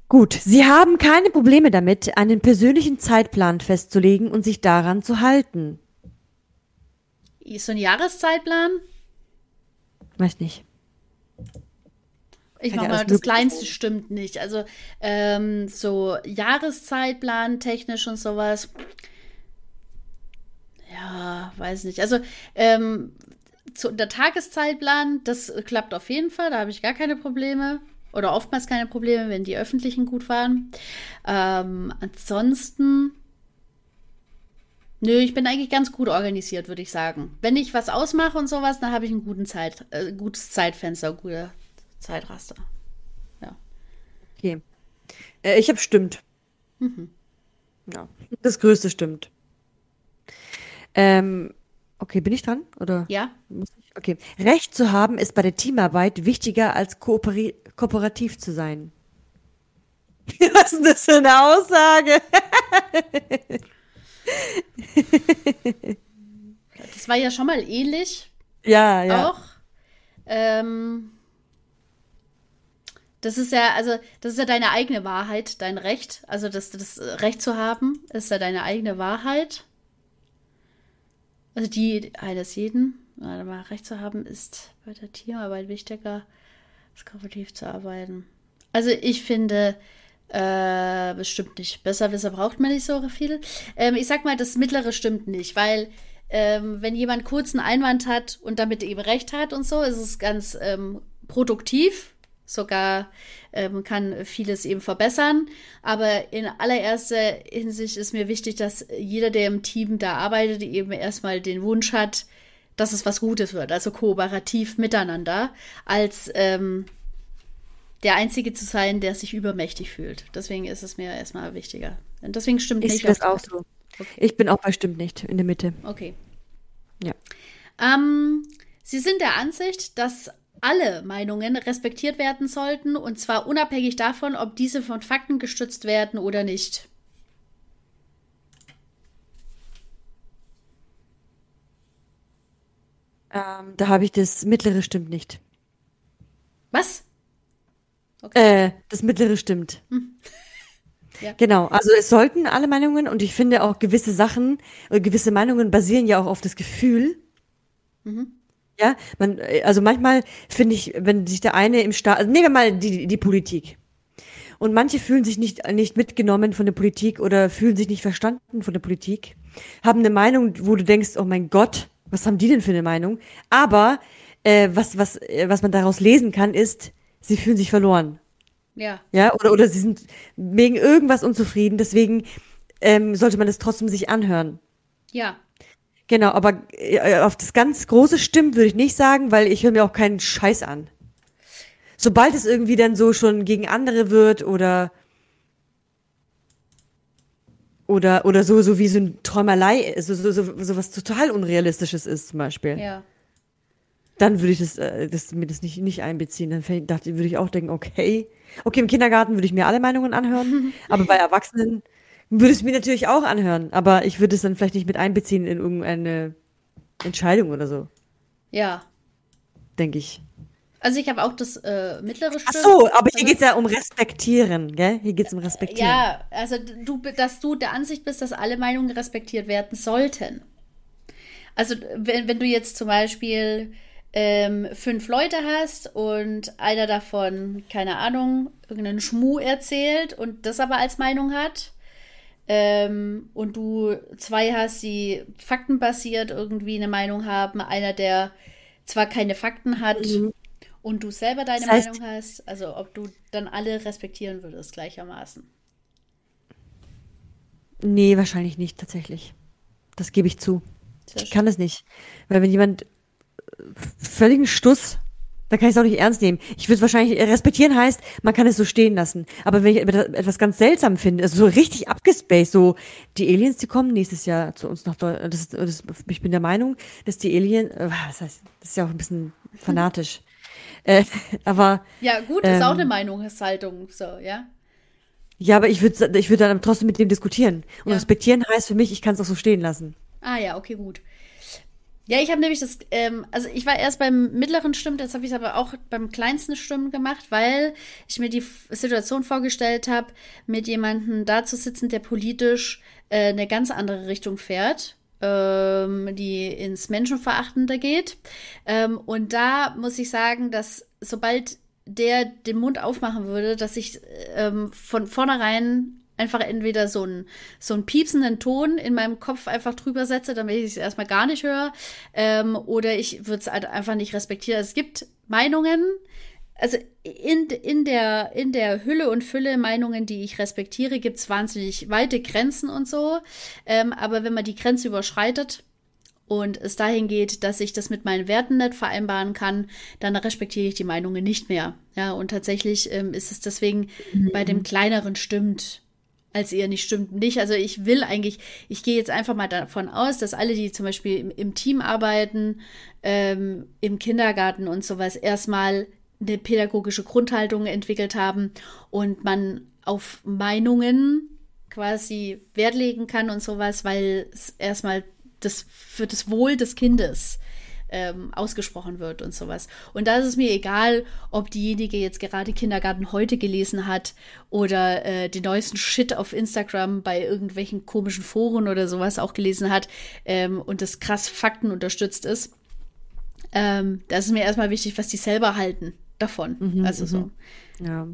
Gut, Sie haben keine Probleme damit, einen persönlichen Zeitplan festzulegen und sich daran zu halten. Ist so ein Jahreszeitplan? Weiß nicht. Ich mach mal, das Kleinste stimmt nicht. Also ähm, so Jahreszeitplan technisch und sowas ja, weiß nicht. Also, ähm, zu, der Tageszeitplan, das klappt auf jeden Fall, da habe ich gar keine Probleme. Oder oftmals keine Probleme, wenn die öffentlichen gut waren. Ähm, ansonsten. Nö, ich bin eigentlich ganz gut organisiert, würde ich sagen. Wenn ich was ausmache und sowas, dann habe ich ein guten Zeit, äh, gutes Zeitfenster, gute Zeitraster. Ja. Okay. Äh, ich habe stimmt. Mhm. Ja. Das Größte stimmt. Ähm, okay, bin ich dran? Oder? Ja. Okay. Recht zu haben ist bei der Teamarbeit wichtiger als kooperi kooperativ zu sein. [laughs] Was ist das für eine Aussage? [laughs] das war ja schon mal ähnlich. Ja, ja. Auch. Ähm, das ist ja, also, das ist ja deine eigene Wahrheit, dein Recht. Also, das, das Recht zu haben, ist ja deine eigene Wahrheit. Also die eines jeden, mal, Recht zu haben, ist bei der Teamarbeit wichtiger, als kooperativ zu arbeiten. Also ich finde, äh, bestimmt nicht. Besserwisser braucht man nicht so viel. Ähm, ich sag mal, das Mittlere stimmt nicht, weil ähm, wenn jemand kurz einen Einwand hat und damit eben recht hat und so, ist es ganz ähm, produktiv sogar ähm, kann vieles eben verbessern. Aber in allererster Hinsicht ist mir wichtig, dass jeder, der im Team da arbeitet, eben erstmal den Wunsch hat, dass es was Gutes wird, also kooperativ miteinander, als ähm, der Einzige zu sein, der sich übermächtig fühlt. Deswegen ist es mir erstmal wichtiger. Und deswegen stimmt ich nicht. Das auch so. Okay. Ich bin auch bei stimmt nicht in der Mitte. Okay. Ja. Ähm, Sie sind der Ansicht, dass alle Meinungen respektiert werden sollten, und zwar unabhängig davon, ob diese von Fakten gestützt werden oder nicht. Ähm, da habe ich das mittlere stimmt nicht. Was? Äh, das mittlere stimmt. [laughs] Ja. Genau, also es sollten alle Meinungen und ich finde auch gewisse Sachen, oder gewisse Meinungen basieren ja auch auf das Gefühl. Ja, man, äh, also manchmal finde ich, wenn sich der eine im Staat, also nehmen wir mal die, die Politik. Und manche fühlen sich nicht, nicht mitgenommen von der Politik oder fühlen sich nicht verstanden von der Politik, haben eine Meinung, wo du denkst, oh mein Gott, was haben die denn für eine Meinung? Aber äh, was, was, äh, was man daraus lesen kann, ist, sie fühlen sich verloren. Ja. Ja, oder, oder sie sind wegen irgendwas unzufrieden, deswegen ähm, sollte man das trotzdem sich anhören. Ja. Genau, aber äh, auf das ganz große stimmt, würde ich nicht sagen, weil ich höre mir auch keinen Scheiß an. Sobald es irgendwie dann so schon gegen andere wird oder oder oder so so wie so ein Träumerlei, so so so, so was total unrealistisches ist zum Beispiel, Ja. dann würde ich das, äh, das mir das nicht nicht einbeziehen. Dann dachte würde ich auch denken, okay, okay im Kindergarten würde ich mir alle Meinungen anhören, [laughs] aber bei Erwachsenen würde es mir natürlich auch anhören, aber ich würde es dann vielleicht nicht mit einbeziehen in irgendeine Entscheidung oder so, Ja. denke ich. Also ich habe auch das äh, mittlere Ach Stimmen. so, aber hier geht's ja um Respektieren, gell? Hier geht's um Respektieren. Ja, also du, dass du der Ansicht bist, dass alle Meinungen respektiert werden sollten. Also wenn, wenn du jetzt zum Beispiel ähm, fünf Leute hast und einer davon, keine Ahnung, irgendeinen Schmuh erzählt und das aber als Meinung hat, ähm, und du zwei hast, die faktenbasiert irgendwie eine Meinung haben, einer, der zwar keine Fakten hat und du selber deine Mhm. Das heißt- Meinung hast, also ob du dann alle respektieren würdest gleichermaßen. Nee, wahrscheinlich nicht, tatsächlich. Das gebe ich zu. Ich kann das nicht. Weil wenn jemand völligen Stuss, dann kann ich es auch nicht ernst nehmen. Ich würde wahrscheinlich, äh, respektieren heißt, man kann es so stehen lassen. Aber wenn ich etwas ganz seltsam finde, also so richtig abgespaced, so die Aliens, die kommen nächstes Jahr zu uns nach Deutschland. Das, ist- das, ich bin der Meinung, dass die Aliens, äh, das heißt, das ist ja auch ein bisschen [laughs] fanatisch. äh, aber Ja, gut, ist Ähm. auch eine Meinungshaltung, so, ja. ja, aber ich würde ich würde dann trotzdem mit dem diskutieren. Und Ja. respektieren heißt für mich, ich kann es auch so stehen lassen. Ah ja, okay, gut. Ja, ich habe nämlich das, ähm, also ich war erst beim mittleren Stimmen, jetzt habe ich es aber auch beim kleinsten Stimmen gemacht, weil ich mir die Situation vorgestellt habe, mit jemandem da zu sitzen, der politisch äh, eine ganz andere Richtung fährt, ähm, die ins Menschenverachtende geht. Ähm, und da muss ich sagen, dass sobald der den Mund aufmachen würde, dass ich ähm, von vornherein einfach entweder so einen so einen piepsenden Ton in meinem Kopf einfach drüber setze, damit ich es erstmal gar nicht höre, ähm, oder ich würde es halt einfach nicht respektieren. Es gibt Meinungen, also in, in, der, in der Hülle und Fülle Meinungen, die ich respektiere, gibt es wahnsinnig weite Grenzen und so. Ähm, aber wenn man die Grenze überschreitet, und es dahin geht, dass ich das mit meinen Werten nicht vereinbaren kann, dann respektiere ich die Meinungen nicht mehr. Ja, und tatsächlich ähm, ist es deswegen bei dem kleineren stimmt, als ihr nicht stimmt nicht. Also ich will eigentlich, ich gehe jetzt einfach mal davon aus, dass alle, die zum Beispiel im, im Team arbeiten, ähm, im Kindergarten und sowas, erstmal eine pädagogische Grundhaltung entwickelt haben und man auf Meinungen quasi Wert legen kann und sowas, weil es erstmal das für das Wohl des Kindes ähm, ausgesprochen wird und sowas. Und da ist es mir egal, ob diejenige jetzt gerade Kindergarten heute gelesen hat oder äh, den neuesten Shit auf Instagram bei irgendwelchen komischen Foren oder sowas auch gelesen hat ähm, und das krass Fakten unterstützt ist. Ähm, da ist es mir erstmal wichtig, was die selber halten davon. also so. Ja.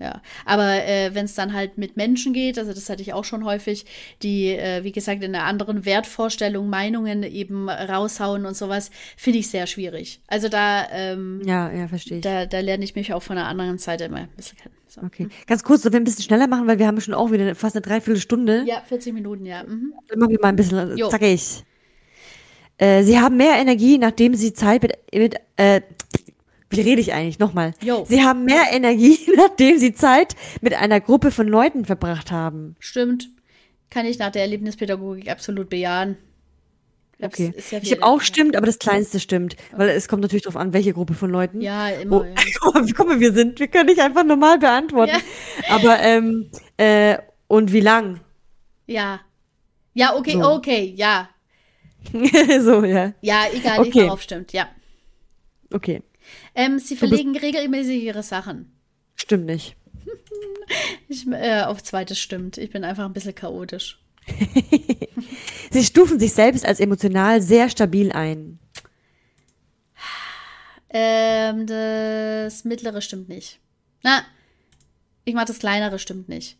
Ja, aber äh, wenn es dann halt mit Menschen geht, also das hatte ich auch schon häufig, die, äh, wie gesagt, in einer anderen Wertvorstellung Meinungen eben raushauen und sowas, finde ich sehr schwierig. Also da, ähm, Ja, ja, verstehe ich. da, da lerne ich mich auch von der anderen Seite immer ein bisschen kennen. So. Okay. Ganz kurz, so wir ein bisschen schneller machen, weil wir haben schon auch wieder fast eine Dreiviertelstunde. Ja, 40 Minuten, ja. Mhm. Dann machen wir mal ein bisschen Jo. zackig. Äh, sie haben mehr Energie, nachdem sie Zeit mit, mit äh, wie rede ich eigentlich? Nochmal. Jo. Sie haben mehr Energie, [laughs] nachdem sie Zeit mit einer Gruppe von Leuten verbracht haben. Stimmt. Kann ich nach der Erlebnispädagogik absolut bejahen. Okay. ja ich habe auch stimmt, aber das kleinste stimmt. Weil es kommt natürlich darauf an, welche Gruppe von Leuten. Ja, immer. Oh, Ja. [laughs] guck mal, wir sind, wir können nicht einfach normal beantworten. Ja. Aber, ähm, äh, und wie lang? ja. Ja, okay, So. okay, ja. [laughs] so, ja. Ja, egal, Okay. darauf stimmt, ja. Okay. Ähm, sie verlegen regelmäßig ihre Sachen. Stimmt nicht. [laughs] Ich, äh, auf zweites stimmt. Ich bin einfach ein bisschen chaotisch. [laughs] Sie stufen sich selbst als emotional sehr stabil ein. Ähm, das mittlere stimmt nicht. Na, ich mach das kleinere stimmt nicht.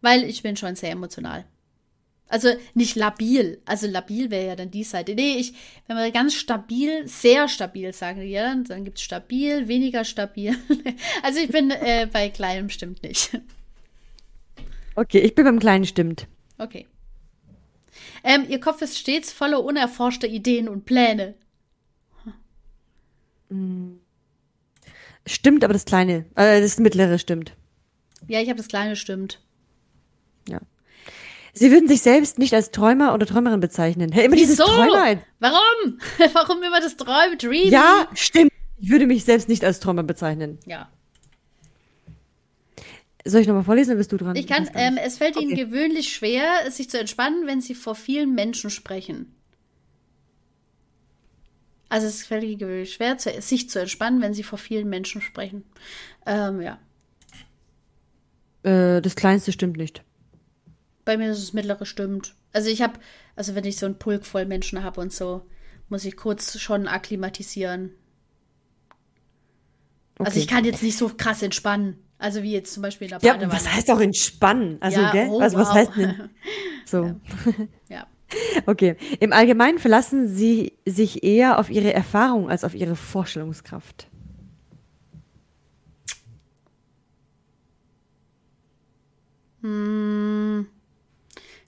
Weil ich bin schon sehr emotional. Also nicht labil. Also labil wäre ja dann die Seite. Nee, ich, wenn wir ganz stabil, sehr stabil sagen, ja, dann, dann gibt es stabil, weniger stabil. [laughs] also ich bin äh, bei kleinem stimmt nicht. Okay, ich bin beim kleinen stimmt. Okay. Ähm, ihr Kopf ist stets voller unerforschter Ideen und Pläne. Stimmt, aber das kleine, äh, das mittlere stimmt. Ja, ich habe das kleine stimmt. Ja. Sie würden sich selbst nicht als Träumer oder Träumerin bezeichnen. Hey, immer dieses Wieso? Träumer. Warum? [laughs] Warum immer das Träumen? Dreaming? Ja, stimmt. Ich würde mich selbst nicht als Träumer bezeichnen. Ja. Soll ich nochmal vorlesen, oder bist du dran? Ich kann, ähm, es fällt ihnen Okay. gewöhnlich schwer, sich zu entspannen, wenn sie vor vielen Menschen sprechen. Also es fällt ihnen gewöhnlich schwer, sich zu entspannen, wenn sie vor vielen Menschen sprechen. Ähm, ja. äh, das kleinste stimmt nicht. Bei mir ist es mittlere stimmt. Also ich habe, also wenn ich so einen Pulk voll Menschen habe und so, muss ich kurz schon akklimatisieren. Also Okay. ich kann jetzt nicht so krass entspannen. Also wie jetzt zum Beispiel in der Ja, Badewanne. was heißt auch entspannen? Also, Ja, gell? oh, also, was wow. heißt denn? [laughs] So. ja. [laughs] Okay. Im Allgemeinen verlassen Sie sich eher auf Ihre Erfahrung als auf Ihre Vorstellungskraft.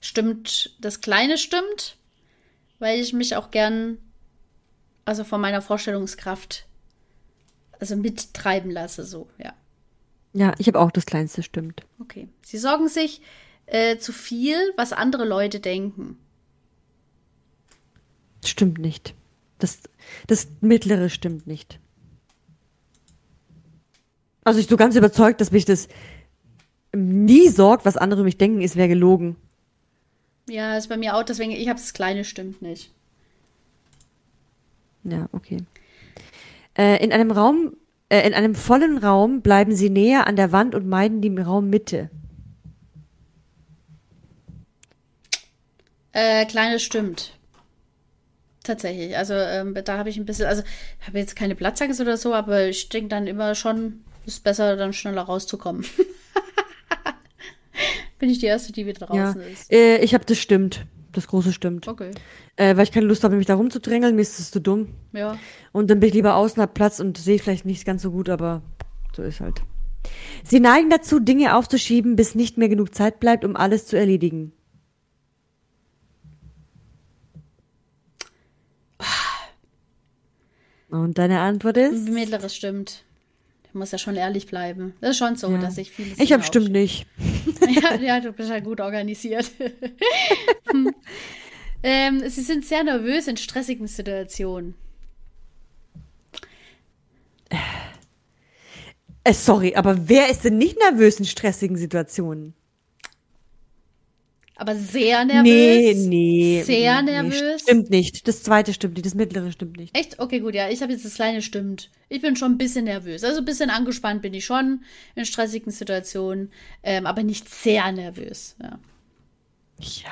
Stimmt, das Kleine stimmt, weil ich mich auch gern, also von meiner Vorstellungskraft, also mittreiben lasse, so, ja. Ja, ich habe auch das kleinste stimmt. Okay. Sie sorgen sich äh, zu viel, was andere Leute denken. Stimmt nicht. Das, das mittlere stimmt nicht. Also ich so ganz überzeugt, dass mich das nie sorgt, was andere mich denken, ist wäre gelogen. Ja, ist bei mir auch, deswegen, ich habe das Kleine stimmt nicht. Ja, okay. Äh, in einem Raum, äh, in einem vollen Raum bleiben sie näher an der Wand und meiden die Raummitte. Äh, Kleine stimmt. Tatsächlich. Also ähm, da habe ich ein bisschen, also ich habe jetzt keine Platzangst oder so, aber ich denke dann immer schon, ist besser, dann schneller rauszukommen. [laughs] Bin ich die Erste, die wieder Ja, draußen ist. äh, ich habe das stimmt. Das große stimmt. Okay. Äh, weil ich keine Lust habe, mich da rumzudrängeln, mir ist das zu dumm. Ja. Und dann bin ich lieber außen, hab Platz und sehe vielleicht nicht ganz so gut, aber so ist halt. Sie neigen dazu, Dinge aufzuschieben, bis nicht mehr genug Zeit bleibt, um alles zu erledigen. Und deine Antwort ist? Mittleres stimmt. Muss ja schon ehrlich bleiben. Das ist schon so, Ja. dass ich vieles. Ich habe stimmt nicht. [laughs] ja, ja, du bist ja gut organisiert. [laughs] Hm. ähm, sie sind sehr nervös in stressigen Situationen. Äh, sorry, aber wer ist denn nicht nervös in stressigen Situationen? Aber sehr nervös. Nee, nee. Sehr nee, nervös. Stimmt nicht. Das zweite stimmt nicht, das mittlere stimmt nicht. Echt? Okay, gut, ja. Ich habe jetzt das kleine stimmt. Ich bin schon ein bisschen nervös. Also ein bisschen angespannt bin ich schon in stressigen Situationen, ähm, aber nicht sehr nervös. Ja. Ja.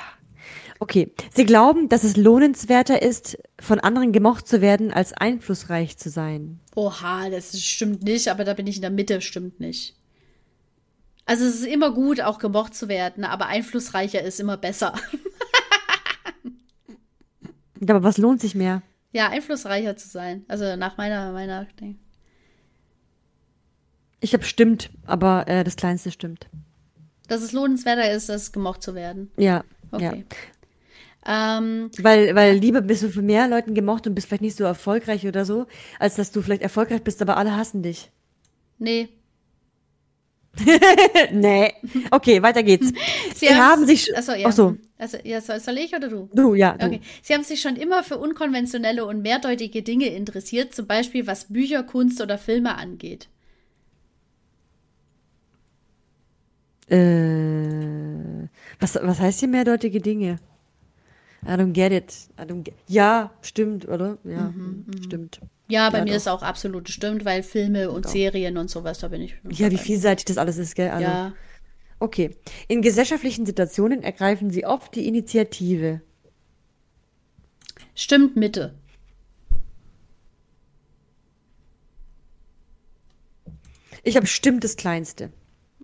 Okay. Sie glauben, dass es lohnenswerter ist, von anderen gemocht zu werden, als einflussreich zu sein. Oha, das stimmt nicht, aber da bin ich in der Mitte, stimmt nicht. Also es ist immer gut, auch gemocht zu werden, aber einflussreicher ist immer besser. Aber was lohnt sich mehr? ja, einflussreicher zu sein. Also nach meiner, meiner Ding. Ich habe stimmt, aber äh, das kleinste stimmt. Dass es lohnenswerter ist, als gemocht zu werden. Ja. Okay. Ja. Ähm, Weil, weil lieber bist du von mehr Leuten gemocht und bist vielleicht nicht so erfolgreich oder so, als dass du vielleicht erfolgreich bist, aber alle hassen dich. nee. [laughs] nee. Okay, weiter geht's. [laughs] Sie, Sie haben sich. Achso, ja. Ach so. Also, ja, soll, soll ich oder du? Du, ja. Du. Okay. Sie haben sich schon immer für unkonventionelle und mehrdeutige Dinge interessiert, zum Beispiel was Bücher, Kunst oder Filme angeht. Äh, was, was heißt hier mehrdeutige Dinge? I don't get it. I don't get ja, stimmt, oder? Ja, stimmt. Ja, bei Ja, mir doch. ist auch absolut stimmt, weil Filme und Doch. Serien und sowas, da bin ich. Ja, wie vielseitig das alles ist, gell? Also, Ja. Okay. In gesellschaftlichen Situationen ergreifen sie oft die Initiative. Stimmt Mitte. Ich habe stimmt das Kleinste.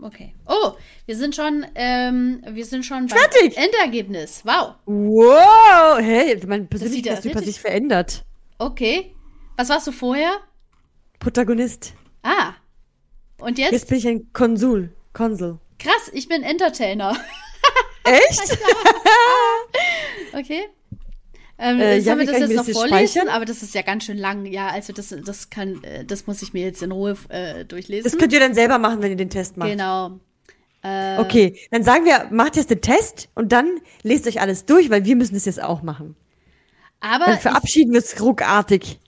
Okay. Oh, wir sind schon, ähm, wir sind schon beim Fertig. Endergebnis. Wow. Wow! Hey, mein sieht Persönlichkeitstyp ja hat sich verändert. Okay. Was warst du vorher? Protagonist. Ah. Und jetzt? Jetzt bin ich ein Konsul. Konsul. Krass, ich bin Entertainer. [laughs] Echt? [laughs] Okay. Ähm, Äh, ja, wir das jetzt noch das vorlesen? speichern? Aber das ist ja ganz schön lang. Ja, also das, das kann, äh, das muss ich mir jetzt in Ruhe äh, durchlesen. Das könnt ihr dann selber machen, wenn ihr den Test macht. genau. Äh, Okay, dann sagen wir, macht jetzt den Test und dann lest euch alles durch, weil wir müssen das jetzt auch machen. Aber Dann verabschieden wir uns ruckartig.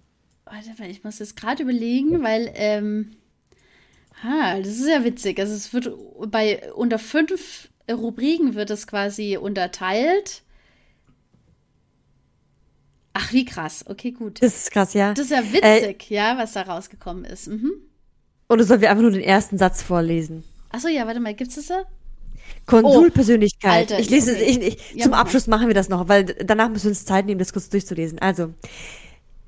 warte mal, ich muss jetzt gerade überlegen, weil ähm, ha, das ist ja witzig. Also es wird bei unter fünf Rubriken wird es quasi unterteilt. Ach, wie krass. Okay, gut. Das ist krass, ja. Das ist ja Äh, witzig, ja, was da rausgekommen ist. Mhm. Oder sollen wir einfach nur den ersten Satz vorlesen? Achso, ja, warte mal, gibt's das da? Konsulpersönlichkeit. Alter, ich lese, okay. ich, ich, Ja, zum. Abschluss machen wir das noch, weil danach müssen wir uns Zeit nehmen, das kurz durchzulesen. Also,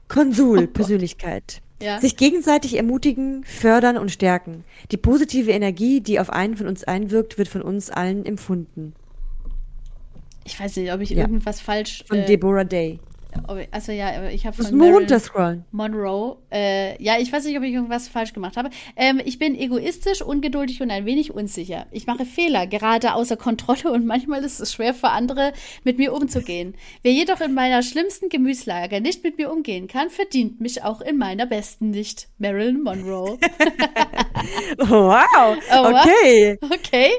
Konsulpersönlichkeit. [laughs] Ja. Sich gegenseitig ermutigen, fördern und stärken. Die positive Energie, die auf einen von uns einwirkt, wird von uns allen empfunden. Ich weiß nicht, ob ich Ja. irgendwas falsch. Von äh, Deborah Day. Also ja, ich habe von runterscrollen. Monroe. Äh, ja, ich weiß nicht, ob ich irgendwas falsch gemacht habe. Ähm, ich bin egoistisch, ungeduldig und ein wenig unsicher. Ich mache Fehler, gerade außer Kontrolle und manchmal ist es schwer für andere, mit mir umzugehen. Wer jedoch in meiner schlimmsten Gemütslage nicht mit mir umgehen kann, verdient mich auch in meiner besten nicht. Marilyn Monroe. [laughs] Wow. Oh, okay. Okay.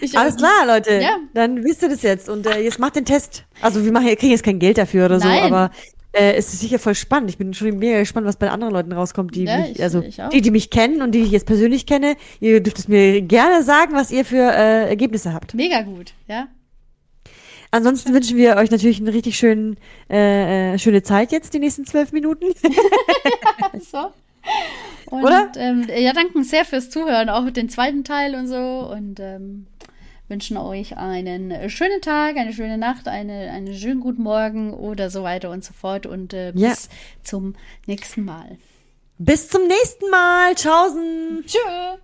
Ich, Alles klar, Leute. Ja. Dann wisst ihr das jetzt. Und äh, jetzt macht den Test. Also wir machen, kriegen jetzt kein Geld dafür oder Nein. so, aber äh, es ist sicher voll spannend. Ich bin schon mega gespannt, was bei anderen Leuten rauskommt, die Ja, mich, ich- also ich die, die mich kennen und die ich jetzt persönlich kenne. Ihr dürft es mir gerne sagen, was ihr für äh, Ergebnisse habt. Mega gut, ja. Ansonsten wünschen wir euch natürlich eine richtig schönen, äh, äh, schöne Zeit jetzt, die nächsten zwölf Minuten. [laughs] So. Und, Oder? Ähm, ja, danken sehr fürs Zuhören, auch den zweiten Teil und so. Und ähm, wünschen euch einen schönen Tag, eine schöne Nacht, eine, einen schönen guten Morgen oder so weiter und so fort. Und äh, Ja. bis zum nächsten Mal. Bis zum nächsten Mal. Tschaußen. Tschüss.